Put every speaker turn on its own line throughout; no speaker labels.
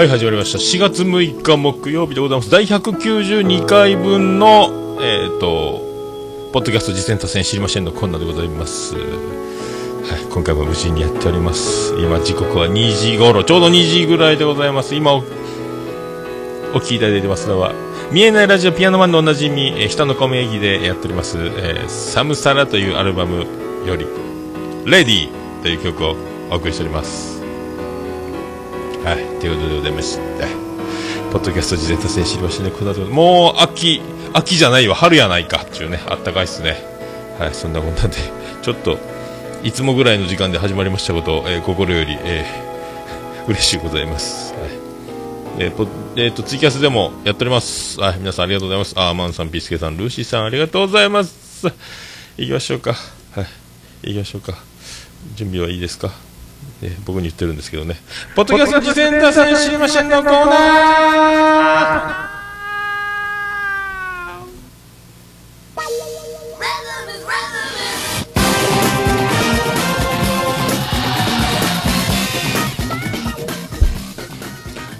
はい始まりました。4月6日木曜日でございます。第192回分のえっ、とポッドキャスト実践多戦知りませんのコーナーでございます。はい今回も無事にやっております。今時刻は2時頃ちょうど2時ぐらいでございます。今おお聞きいただいてますのは見えないラジオピアノマンのおなじみ、えー、人の名義でやっております、えー、サムサラというアルバムよりレディーという曲をお送りしております。ということでございましてポッドキャスト事前達成知りましたねこの後もう秋秋じゃないわ春やないかっていうねあったかいっすねはいそんなこんなでちょっといつもぐらいの時間で始まりましたことを、えー、心より、えー、嬉しいございます、はいえーポえーとツイキャスでもやっております。はい、皆さんありがとうございます。あーマンさん、ピースケさん、ルーシーさん、ありがとうございます。行きましょうか。はい、行きましょうか。準備はいいですか、えー僕に言ってるんですけどね。ポッドキャスト事前打線知りませんのコーナー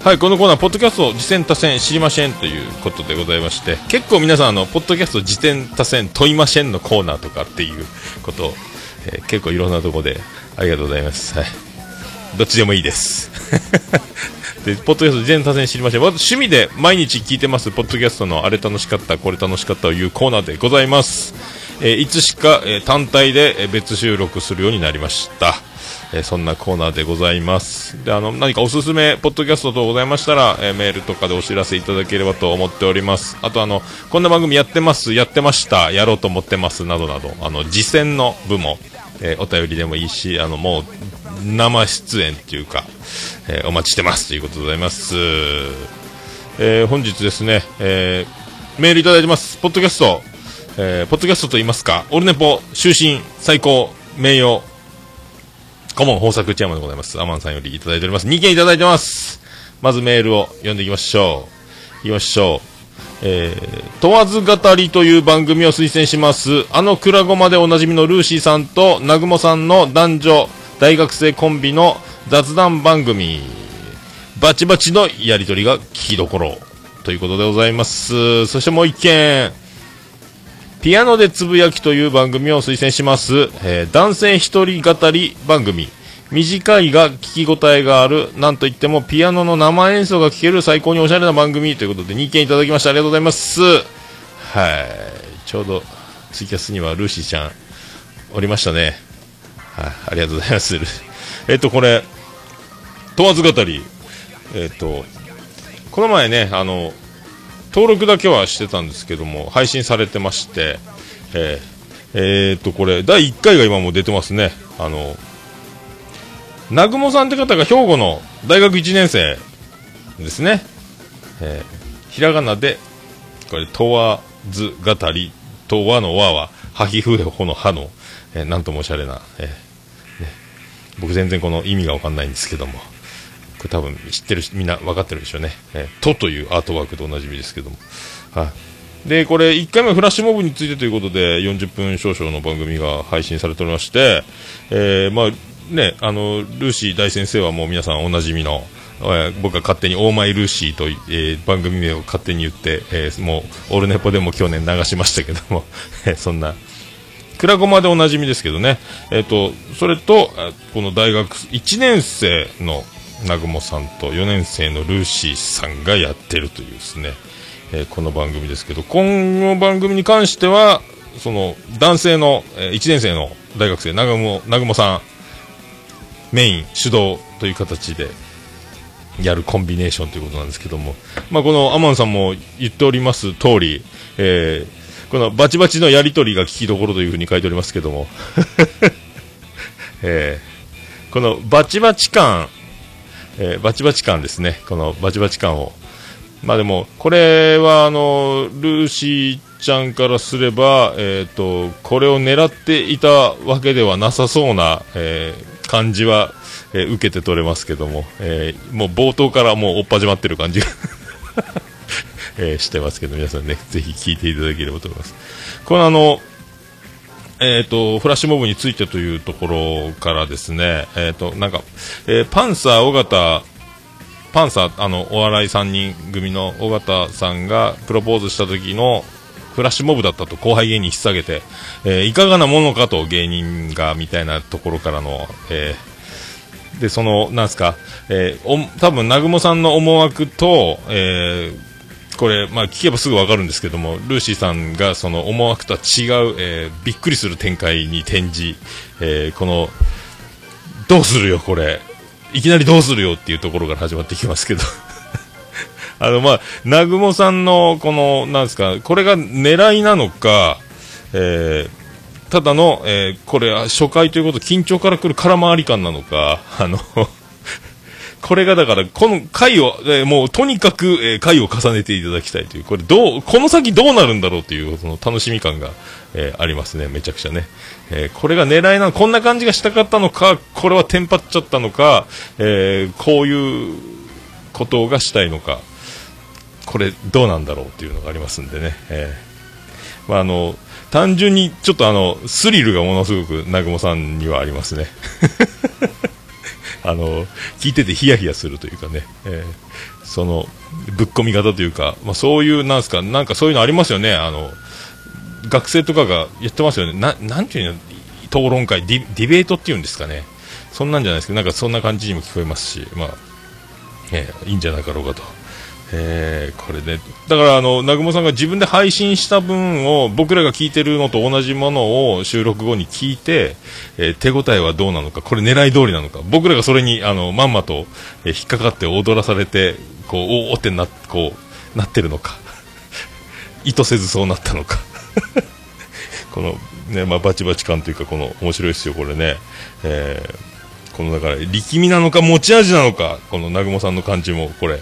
はい、このコーナー、ポッドキャスト実践多戦知りませんということでございまして、結構皆さん、あの、ポッドキャスト実践多戦問いませんのコーナーとかっていうことを、えー結構いろんなところでありがとうございます。はい。どっちでもいいです。で、ポッドキャスト実践多戦知りません。私、趣味で毎日聞いてます、ポッドキャストのあれ楽しかった、これ楽しかったというコーナーでございます。えーいつしか、えー単体で、別収録するようになりました。えーそんなコーナーでございます。で、あの、何かおすすめ、ポッドキャスト等ございましたら、えメールとかでお知らせいただければと思っております。あと、あの、こんな番組やってます、やってました、やろうと思ってます、などなど、あの、実践の部も、えーお便りでもいいし、あの、もう、生出演っていうか、えーお待ちしてます、ということでございます。えー本日ですね、えーメールいただいてます。ポッドキャスト、えーポッドキャストと言いますか、オルネポ、終身、最高、名誉、顧問豊作内山でございます。アマンさんよりいただいております。2件いただいてます。まずメールを読んでいきましょう。いきましょう。えー、問わず語りという番組を推薦します。あのクラゴマでおなじみのルーシーさんと南雲さんの男女大学生コンビの雑談番組。バチバチのやりとりが聞きどころ。ということでございます。そしてもう一件。ピアノでつぶやきという番組を推薦します。えー男性一人語り番組。短いが聞き応えがある、なんといってもピアノの生演奏が聴ける最高におしゃれな番組ということで2件いただきました。ありがとうございます。はい。ちょうどツイキャスにはルーシーちゃんおりましたね。はい。ありがとうございます。えっと、これ、問わず語り。えっと、この前ね、あの、登録だけはしてたんですけども、配信されてまして、えーえーっと、これ、第1回が今も出てますね。あの、南雲さんって方が兵庫の大学1年生ですね。えーひらがなで、これ、問わず語り、問わの和は、はひふへほのはの、えーなんともおしゃれな、えーね僕全然この意味がわかんないんですけども、これ多分知ってるみんな分かってるでしょうね。えーとというアートワークとおなじみですけども。はい。で、これ1回目フラッシュモブについてということで40分少々の番組が配信されておりまして、えーまあね、あの、ルーシー大先生はもう皆さんおなじみの、え僕が勝手にオーマイルーシーと、えー番組名を勝手に言って、えーもうオールネポでも去年流しましたけども、そんな、クラゴマでおなじみですけどね、えっ、と、それと、この大学1年生の南雲さんと4年生のルーシーさんがやってるというですね、えーこの番組ですけど、今の番組に関しては、その、男性の、え1年生の大学生、南雲、南雲さん、メイン、主導という形で、やるコンビネーションということなんですけども、まあ、このアマンさんも言っております通り、えーこのバチバチのやりとりが聞きどころというふうに書いておりますけども、えーこのバチバチ感、えーバチバチ感ですね、このバチバチ感を。まあでも、これはあの、ルーシーちゃんからすれば、えっ、と、これを狙っていたわけではなさそうな、えー感じは、えー受けて取れますけども、えーもう冒頭からもう追っ始まってる感じが、えーしてますけど、皆さんね、ぜひ聞いていただければと思います。このあの、えっ、と、フラッシュモブについてというところからですね、えっ、と、なんか、えーパンサー尾形パンサー、あの、お笑い3人組の尾形さんがプロポーズした時のフラッシュモブだったと後輩芸人引っ提げて、えー、いかがなものかと芸人がみたいなところからの、えー、で、その、なんすか、えー、お、多分、南雲さんの思惑と、えー、これ、まあ、聞けばすぐわかるんですけども、ルーシーさんがその思惑とは違う、えー、びっくりする展開に転じ、えー、この、どうするよ、これ。いきなりどうするよっていうところから始まってきますけどあの、まあ、南雲さんの、この、なんですか、これが狙いなのか、えー、ただの、えー、これ、初回ということ、緊張から来る空回り感なのか、あの これがだから、この回を、えー、もうとにかく、えー、回を重ねていただきたいという、これどう、この先どうなるんだろうという、その楽しみ感が、えー、ありますね、めちゃくちゃね。えー、これが狙いなの、こんな感じがしたかったのか、これはテンパっちゃったのか、えー、こういうことがしたいのか、これどうなんだろうっていうのがありますんでね、えー、まあ、あの単純にちょっとあのスリルがものすごく南雲さんにはありますね。あの聞いててヒヤヒヤするというかね、えー、そのぶっ込み方というか、まあ、そういうなんすかなんかそういうのありますよね。あの学生とかが言ってますよね。ななんていうの討論会ディディベートっていうんですかね。そんなんじゃないですけどなんかそんな感じにも聞こえますしまあ、えー、いいんじゃなかろうかと。えー、これね、だからあの、南雲さんが自分で配信した分を僕らが聞いてるのと同じものを収録後に聞いて、えー、手応えはどうなのか、これ狙い通りなのか、僕らがそれにあのまんまと、えー、引っかかって踊らされて、こう、おおってな、こう、なってるのか、意図せずそうなったのか、このね、まあ、バチバチ感というか、この面白いですよ、これね。えーこのだから力みなのか持ち味なのかこの南雲さんの感じもこれ。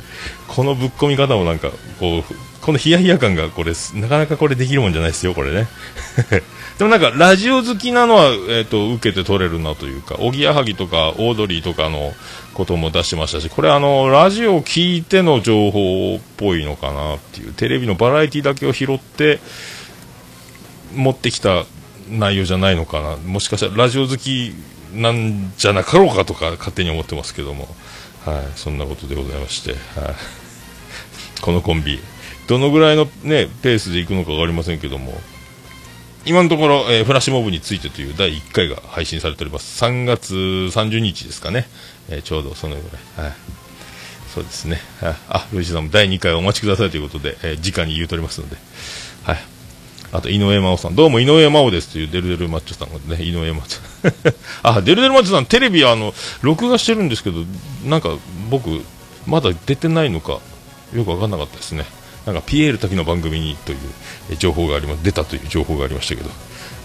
このぶっ込み方もなんかこうこのヒヤヒヤ感がこれなかなかこれできるもんじゃないですよこれね。でもなんかラジオ好きなのは、えーと、受けて取れるなというかおぎやはぎとかオードリーとかのことも出してましたしこれあのラジオを聞いての情報っぽいのかなっていうテレビのバラエティだけを拾って持ってきた内容じゃないのかな。もしかしたらラジオ好きなんじゃなかろうかとか勝手に思ってますけども、はい、そんなことでございまして、はい、このコンビ、どのぐらいの、ね、ペースでいくのか分かりませんけども、今のところ、えー、フラッシュモブについてという第1回が配信されております。3月30日ですかね。えー、ちょうどそのぐらい。はい。そうですね。はいあ、ルイジさんも第2回お待ちくださいということで、えー、直に言うとりますので。はい。あと、井上真央さん。どうも井上真央ですというデルデルマッチョさんがね、井上マッチョ。あ、デルデルマッチョさん、テレビあの、録画してるんですけど、なんか僕、まだ出てないのか、よくわかんなかったですね。なんか、ピエール滝の番組にという情報があります、出たという情報がありましたけど。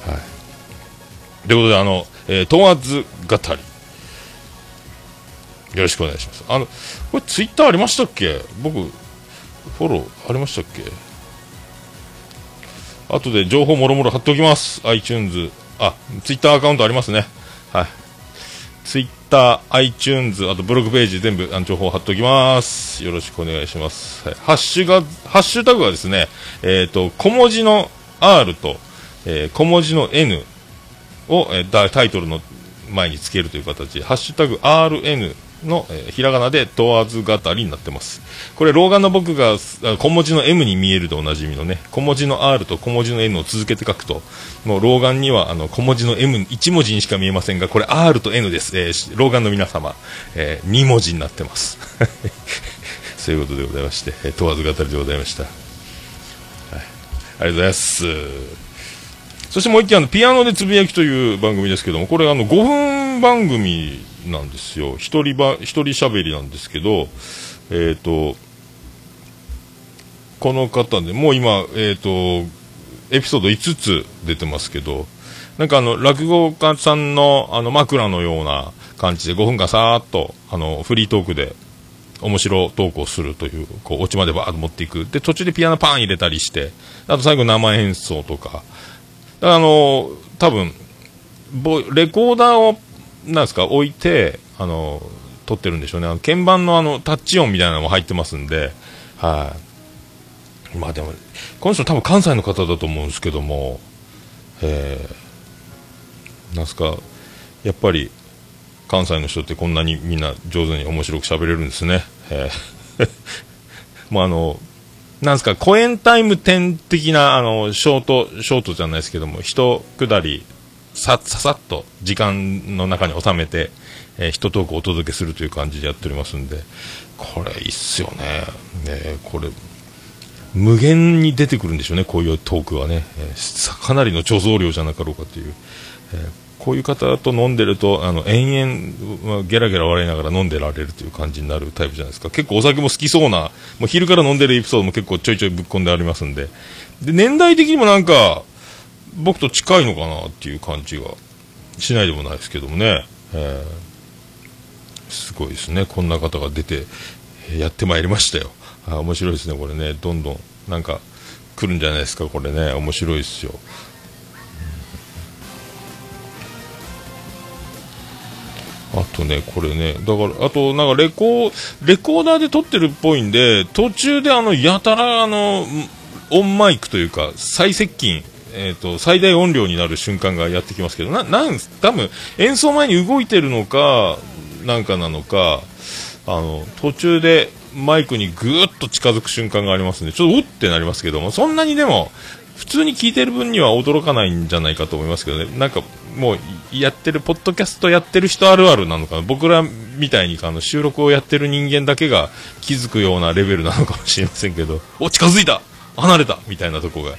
はい。ということで、あの、えー、問わず語り。よろしくお願いします。あの、これツイッターありましたっけ？僕、フォローありましたっけ？後で情報もろもろ貼っておきます。iTunes、あ、Twitter アカウントありますね。はい。Twitter、iTunes、あとブログページ全部あの情報貼っておきます。よろしくお願いします。はい、ハッシュが、ハッシュタグはですね、えっ、ー、と、小文字の R と、えー、小文字の N を、えー、タイトルの前につけるという形、ハッシュタグ RN の、えー、ひらがなで問わず語りになってます。これ、老眼の僕が小文字の M に見えるとおなじみのね、小文字の R と小文字の N を続けて書くと、もう老眼にはあの小文字の M、1文字にしか見えませんが、これ R と N です。えー、老眼の皆様、えー、2文字になってます。そういうことでございまして、えー、問わず語りでございました。はい、ありがとうございます。そしてもう一件、ピアノでつぶやきという番組ですけども、これあの、5分番組なんですよ。一人ば、一人喋りなんですけど、えっ、ー、と、この方で、もう今、えっ、ー、と、エピソード5つ出てますけど、なんかあの、落語家さんのあの枕のような感じで5分間さーっと、あの、フリートークで面白トークをするという、こう、オチまでバーッと持っていく。で、途中でピアノパン入れたりして、あと最後生演奏とか。だからあの、多分、レコーダーをなんですか、置いて、あの、撮ってるんでしょうね。あの鍵盤のあの、タッチ音みたいなのも入ってますんで、はい、まあでも、この人多分関西の方だと思うんですけども、えー、なんすか、やっぱり、関西の人ってこんなにみんな上手に面白く喋れるんですね。えー もうあの、なんですか、コエンタイム10的な、あの、ショート、ショートじゃないですけども、一下り、さ、ささっと時間の中に収めて、えー、一トークお届けするという感じでやっておりますんで、これいいっすよね。ねこれ、無限に出てくるんでしょうね、こういうトークはね。えー、かなりの貯蔵量じゃなかろうかという。えーこういう方と飲んでると、あの、延々、ゲラゲラ笑いながら飲んでられるという感じになるタイプじゃないですか。結構お酒も好きそうな、もう昼から飲んでるエピソードも結構ちょいちょいぶっ込んでありますんで。で、年代的にもなんか、僕と近いのかなっていう感じがしないでもないですけどもね。えー、すごいですね。こんな方が出て、やってまいりましたよ。あ面白いですね、これね。どんどん、なんか、来るんじゃないですか、これね。面白いですよ。あとね、これね、だから、あと、なんかレコー、レコーダーで撮ってるっぽいんで、途中であの、やたらあの、オンマイクというか、最接近、え、ー、と、最大音量になる瞬間がやってきますけど、な、なん、多分、演奏前に動いてるのか、なんかなのか、あの、途中でマイクにぐーっと近づく瞬間がありますんで、ちょっとうってなりますけども、そんなにでも、普通に聞いてる分には驚かないんじゃないかと思いますけどね、なんかもうやってる、ポッドキャストやってる人あるあるなのかな、僕らみたいにあの収録をやってる人間だけが気づくようなレベルなのかもしれませんけど、お、近づいた離れたみたいなとこが、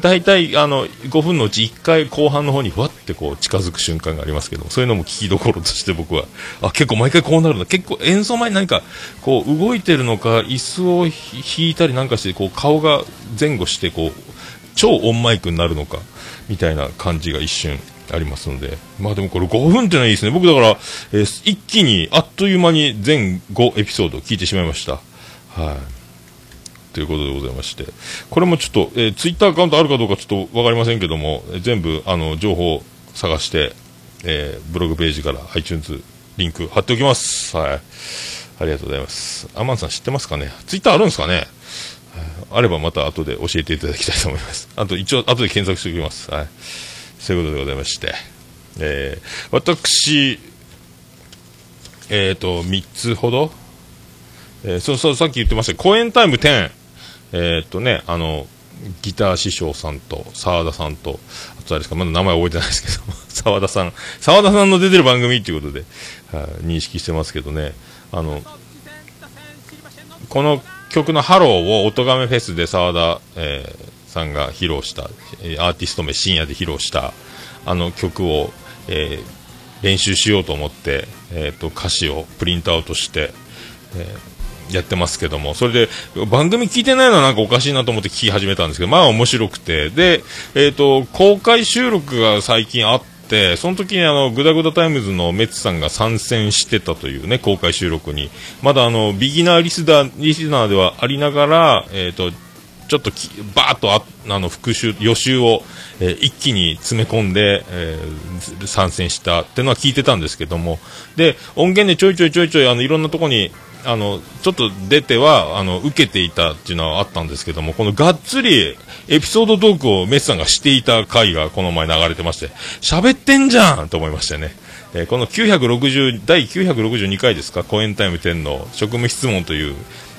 大体あの5分のうち1回後半の方にふわってこう近づく瞬間がありますけど、そういうのも聞きどころとして僕は、あ、結構毎回こうなるんだ。結構演奏前に何かこう動いてるのか、椅子を引いたりなんかして、こう顔が前後してこう、超オンマイクになるのか、みたいな感じが一瞬ありますので。まあでもこれ5分ってのはいいですね。僕だから、えー、一気にあっという間に全5エピソードを聞いてしまいました。はい。ということでございまして。これもちょっと、えー、ツイッターアカウントあるかどうかちょっとわかりませんけども、全部、あの、情報探して、えー、ブログページから iTunes リンク貼っておきます。はい。ありがとうございます。アマンさん知ってますかね？ツイッターあるんですかね？あればまた後で教えていただきたいと思います。あと一応後で検索しておきます。はい。そういうことでございまして、えー、私、えっ、ー、と、3つほど、えー、そうそう、さっき言ってました、公演タイム10、えっ、とね、あの、ギター師匠さんと、澤田さんと、あとあれですか、まだ名前覚えてないですけど、澤田さん、澤田さんの出てる番組っていうことで、は認識してますけどね、あの、この曲のハローを音亀フェスで澤田、えー、さんが披露した、アーティスト名深夜で披露したあの曲を、えー、練習しようと思って、えーと、歌詞をプリントアウトして、えー、やってますけども、それで番組聞いてないのはなんかおかしいなと思って聞き始めたんですけど、まあ面白くて、で、えっ、ー、と、公開収録が最近あって、、その時にあの、グダグダタイムズのメッツさんが参戦してたというね、公開収録に。まだあの、ビギナーリスナー、リスナーではありながら、えっ、ー、と、ちょっとき、バーっとあ、あの、復習、予習を、えー、一気に詰め込んで、えー、参戦したってのは聞いてたんですけども、で、音源でちょいちょいちょいちょい、あの、いろんなとこに、あの、ちょっと出ては、あの、受けていたっていうのはあったんですけども、このがっつりエピソードトークをメスさんがしていた回がこの前流れてまして、喋ってんじゃんと思いましたね。えー、この960、第962回ですか、コエンタイム10の職務質問という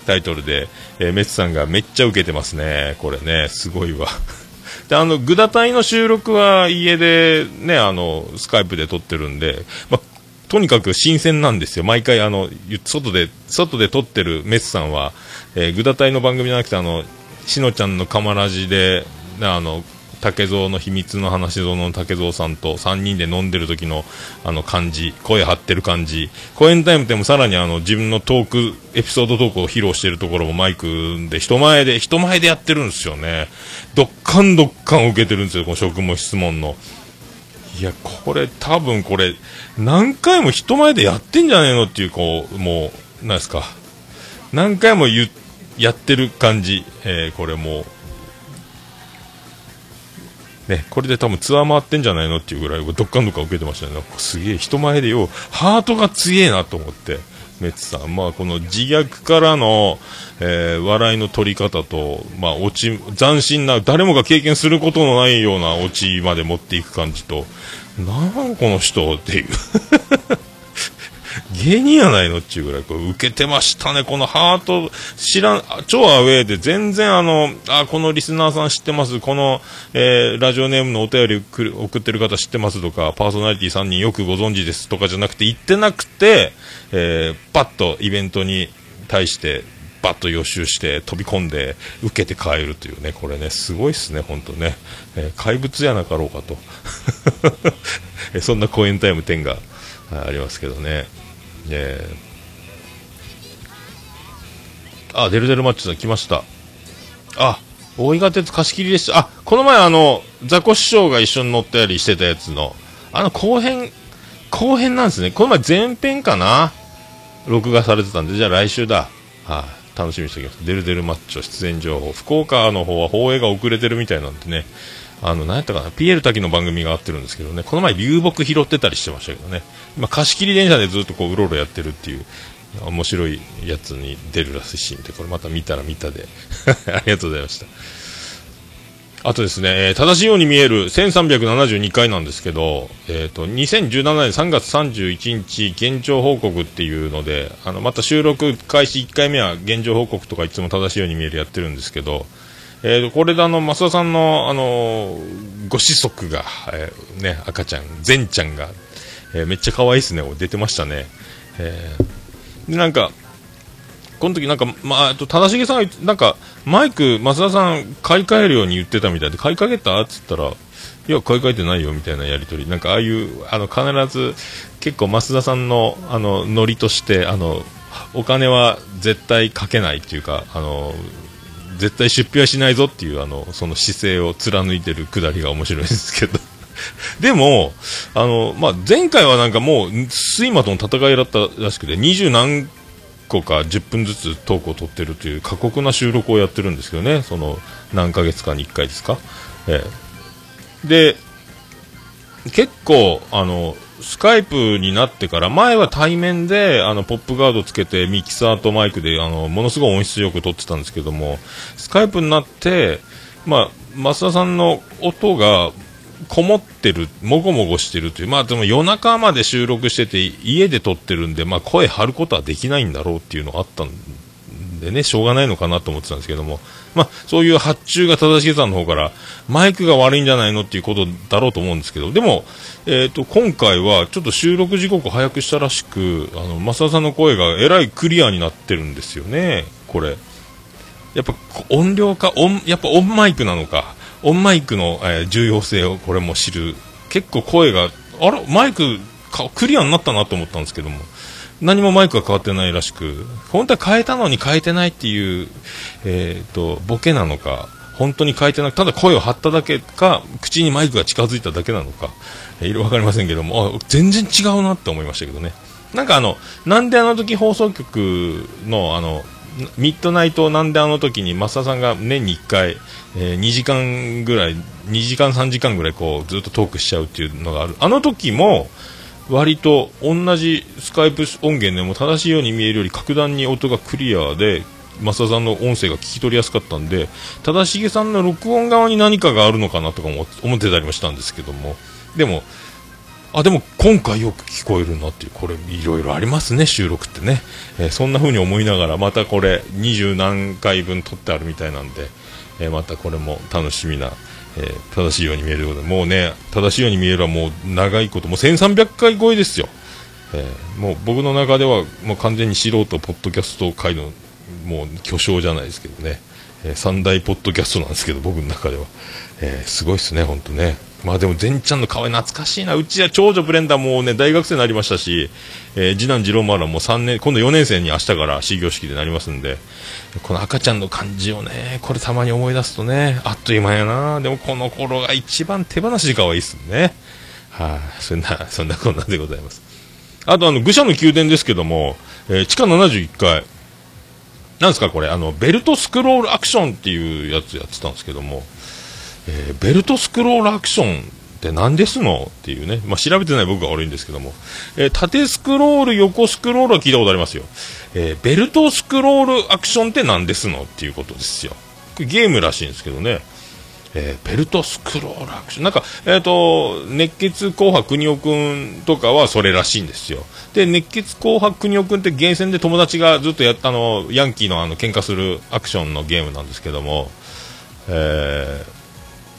タイトルで、えー、メスさんがめっちゃ受けてますね。これね、すごいわ。で、あの、グダ隊の収録は家でね、あの、スカイプで撮ってるんで、まとにかく新鮮なんですよ。毎回、あの、外で、外で撮ってるメスさんは、えー、グダ隊の番組じゃなくて、あの、しのちゃんのカマラジで、あの、竹蔵の秘密の話蔵の竹蔵さんと3人で飲んでる時のあの感じ、声張ってる感じ、公演タイムでもさらにあの自分のトーク、エピソードトークを披露してるところもマイクで人前で、人前でやってるんですよね。どっかんどっかん受けてるんですよ、この職務質問の。いや、これ多分これ、何回も人前でやってんじゃねえのっていう、こう、もう、なんですか。何回も言、やってる感じ。えー、これもう、ね、これで多分ツアー回ってんじゃないのっていうぐらい、どっかんどっか受けてましたね。すげえ、人前でよ、ハートが強えなと思って。メツさん、まあ、この自虐からの、えー、笑いの取り方と、まあ、落ち、斬新な、誰もが経験することのないようなオチまで持っていく感じと、なんこの人っていう。芸人やないのっていうぐらい、こう、受けてましたね。このハート、知らん、超アウェーで全然あの、あ、このリスナーさん知ってます、この、えー、ラジオネームのお便り送ってる方知ってますとか、パーソナリティ3人よくご存知ですとかじゃなくて、言ってなくて、えー、パッとイベントに対して、バッと予習して飛び込んで受けて帰るというね、これね、すごいっすね、本当ね。えー、怪物やなかろうかと。そんな公演タイム10がありますけどね。えー、あ、デルデルマッチさん来ました。あ、大井川鉄貸し切りでした。あ、この前あの、ザコ師匠が一緒に乗ったりしてたやつの、あの後編、後編なんですね。この前前編かな？録画されてたんで、じゃあ来週だ。はい、あ、楽しみにしておきます。デルデルマッチョ出演情報。福岡の方は放映が遅れてるみたいなんでね。あの、何やったかな、ピエール滝の番組が合ってるんですけどね、この前流木拾ってたりしてましたけどね、ま、貸し切り電車でずっとこう、うろうろやってるっていう、面白いやつに出るらしいんで、これまた見たら見たで、ありがとうございました。あとですね、えー、正しいように見える1372回なんですけど、えっ、ー、と、2017年3月31日、現状報告っていうので、あの、また収録開始1回目は現状報告とかいつも正しいように見えるやってるんですけど、えー、これであの、増田さんの、あのー、ご子息が、えー、ね、赤ちゃん、善ちゃんが、えー、めっちゃ可愛いですね、出てましたね。えー、で、なんか、この時なんか、まあ、と、正成さんが、なんか、マイク、増田さん、買い替えるように言ってたみたいで、買い替えたっつったら、いや、買い替えてないよ、みたいなやりとり。なんか、ああいう、あの、必ず、結構、増田さんの、あの、ノリとして、あの、お金は絶対かけないっていうか、あの、絶対出費はしないぞっていうあのその姿勢を貫いてるくだりが面白いですけど。でも、あのまあ、前回はなんかもう睡魔との戦いだったらしくて二十何個か10分ずつトークを取ってるという過酷な収録をやってるんですけどね。その何ヶ月かに1回ですか、ええ、で結構あのスカイプになってから前は対面であのポップガードつけてミキサーとマイクであのものすごい音質よく撮ってたんですけどもスカイプになって、まあ、増田さんの音がこもってる、もごもごしてるという、まあでも夜中まで収録してて家で撮ってるんで、まあ声張ることはできないんだろうっていうのがあったんでね、しょうがないのかなと思ってたんですけども、まあ、そういう発注が正しさんの方から、マイクが悪いんじゃないのっていうことだろうと思うんですけど、でも、えっ、ー、と、今回はちょっと収録時刻を早くしたらしく、あの、増田さんの声がえらいクリアになってるんですよね、これ。やっぱ音量か、音、やっぱオンマイクなのか、オンマイクの、えー、重要性をこれも知る。結構声が、あら、マイクかクリアになったなと思ったんですけども、何もマイクが変わってないらしく、本当は変えたのに変えてないっていう、えっ、ー、と、ボケなのか、本当に変えてなくただ声を張っただけか、口にマイクが近づいただけなのか、えー、いろいろわかりませんけども、全然違うなって思いましたけどね。なんかあの、なんであの時放送局のあの、ミッドナイトなんであの時に増田さんが年に1回、えー、2時間ぐらい、2時間3時間ぐらいこうずっとトークしちゃうっていうのがある。あの時も、割と同じスカイプ音源でも正しいように見えるより格段に音がクリアで増田さんの音声が聞き取りやすかったんで正しげさんの録音側に何かがあるのかなとかも思ってたりもしたんですけども。でもあでも今回よく聞こえるなっていうこれいろいろありますね収録ってね、えー、そんな風に思いながらまたこれ二十何回分撮ってあるみたいなんで、えー、またこれも楽しみなえー、正しいように見えることで、もうね、正しいように見えるはもう長いこと、もう1300回超えですよ。えー、もう僕の中ではもう完全に素人ポッドキャスト界のもう巨匠じゃないですけどね、えー、三大ポッドキャストなんですけど、僕の中では。えー、すごいっすね、本当ね。まあでも、善ちゃんの可愛い懐かしいな。うちは長女ブレンダーもね、大学生になりましたし、えー、次男次郎丸はもう3年、今度4年生に明日から始業式でなりますんで、この赤ちゃんの感じをね、これたまに思い出すとね、あっという間やな。でもこの頃が一番手放しで可愛いっすね。はい、あ、そんな、そんなこんなでございます。あとあの、愚者の宮殿ですけども、えー、地下71階、なんですかこれ、あの、ベルトスクロールアクションっていうやつやってたんですけども、えー、ベルトスクロールアクションって何ですのっていうね、まあ、調べてない僕が悪いんですけども、えー、縦スクロール、横スクロールは聞いたことありますよ。えー、ベルトスクロールアクションって何ですのっていうことですよ。ゲームらしいんですけどね。えー、ベルトスクロールアクション。なんか、えっ、ー、と、熱血紅白国尾くんとかはそれらしいんですよ。で、熱血紅白国尾くんってゲーセンで友達がずっとやったの、ヤンキーのあの、喧嘩するアクションのゲームなんですけども、えー、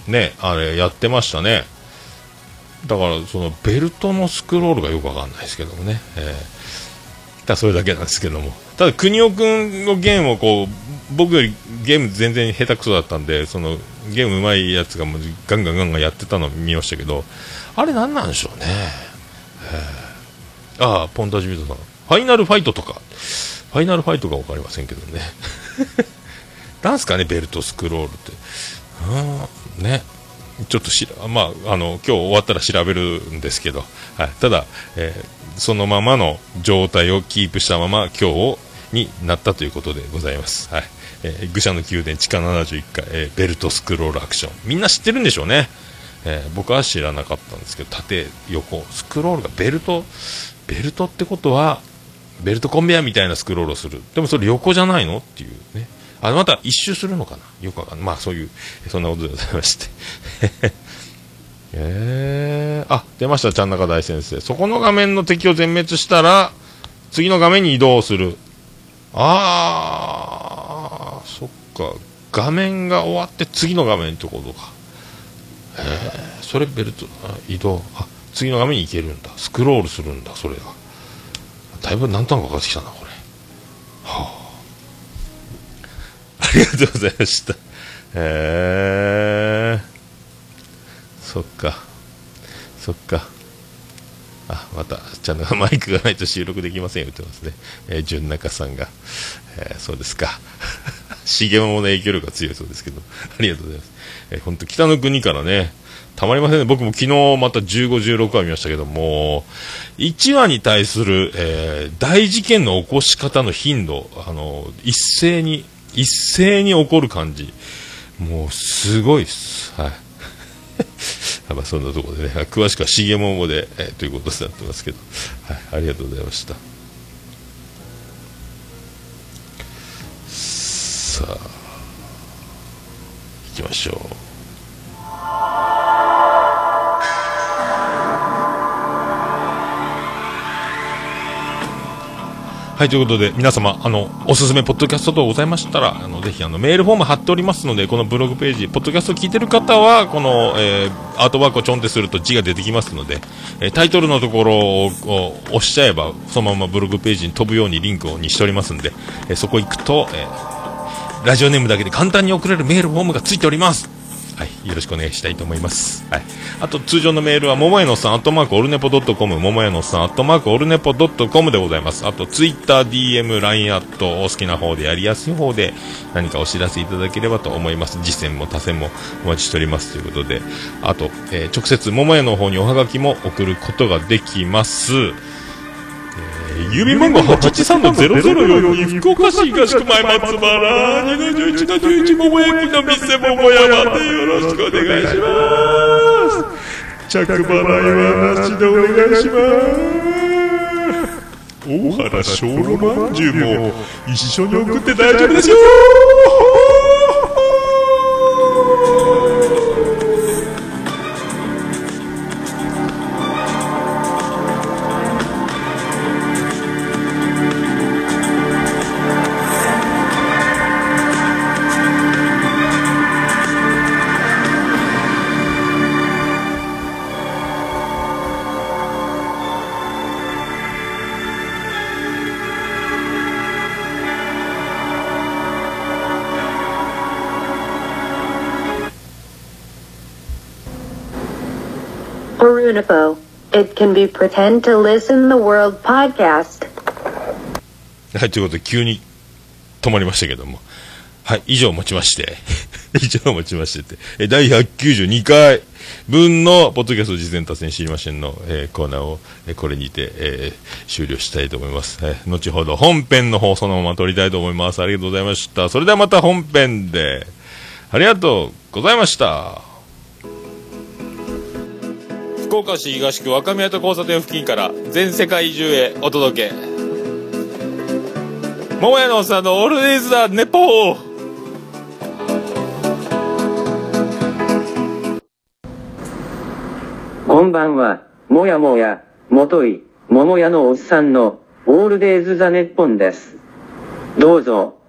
ね、あれやってましたね。だから、その、ベルトのスクロールがよくわかんないですけどもね。えー、ただそれだけなんですけども。ただ、国尾くんのゲームをこう、僕よりゲーム全然下手くそだったんで、その、ゲーム上手いやつがもうガンガンガンガンやってたの見ましたけど、あれ何なんでしょうね。ああ、ポンタジビートさん。ファイナルファイトとか、ファイナルファイトか分かりませんけどね。なんすかね、ベルトスクロールって。ね。ちょっとしら、まあ、あの、今日終わったら調べるんですけど、はい。ただ、えー、そのままの状態をキープしたまま、今日になったということでございます。はい。えー、愚者の宮殿地下71階、えー、ベルトスクロールアクション。みんな知ってるんでしょうね。えー、僕は知らなかったんですけど、縦、横、スクロールがベルト、ベルトってことは、ベルトコンベヤみたいなスクロールをする。でもそれ横じゃないの？っていうね。あ、また一周するのかな？よくわかんない。まあそういう、そんなことでございまして。えー、あ、出ました、ちゃん中大先生。そこの画面の敵を全滅したら、次の画面に移動する。あー、そっか。画面が終わって次の画面ってことか。えー、それベルト、移動。あ、次の画面に行けるんだ。スクロールするんだ、それが。だいぶ何となくかかってきたな、これ。はあ。ありがとうございました。えー、そっか。そっか。あ、また、ちゃんとマイクがないと収録できませんよ、言ってますね。えー、純中さんが。えー、そうですか。重桃の影響力が強いそうですけど、ありがとうございます。えー、ほんと、北の国からね、たまりませんね。僕も昨日また15、16話見ましたけども、1話に対する、えー、大事件の起こし方の頻度、あの、一斉に、一斉に怒る感じ。もう、すごいっす。はい。まあそんなところでね、詳しくは茂ももで、えー、ということになってますけど、はい、ありがとうございました。さあ、行きましょう。はい、ということで、皆様、あの、おすすめポッドキャスト等ございましたら、あの、ぜひ、あの、メールフォーム貼っておりますので、このブログページ、ポッドキャスト聞いてる方は、この、えー、アートワークをちょんってすると字が出てきますので、えー、タイトルのところを押しちゃえば、そのままブログページに飛ぶようにリンクをにしておりますんで、えー、そこ行くと、え、ラジオネームだけで簡単に送れるメールフォームがついております。はい、よろしくお願いしたいと思います。はい。あと、通常のメールは、ももやのさん、アットマークオルネポドットコム、ももやのさん、アットマークオルネポドットコムでございます。あと、ツイッター、DM、LINE アット、お好きな方でやりやすい方で、何かお知らせいただければと思います。次戦も他戦もお待ちしておりますということで、あと、えー、直接、ももやの方におはがきも送ることができます。郵便番号813-004福岡市東区前松原2の11の11桃焼きの店桃山でよろしくお願いします着払いはなしでお願いします大原小ロまんじゅうも一緒に送って大丈夫ですよ
Unipo. It can be pretend to listen the world podcast.
はい、ということで急に止まりましたけども。はい、以上をもちまして、以上をもちましてて、え第192回分のポッドキャスト事前達成知りませんの、えー、コーナーを、えー、これにて、えー、終了したいと思います、えー。後ほど本編の方そのまま撮りたいと思います。ありがとうございました。それではまた本編で、ありがとうございました。福岡市東区若宮と交差点付近から全世界中へお届け桃屋のおっさんのオールディーズザネポー
こんばんは、もやもや、もとい、ももやのおっさんの、オールデイズ・ザ・ネッポンです。どうぞ。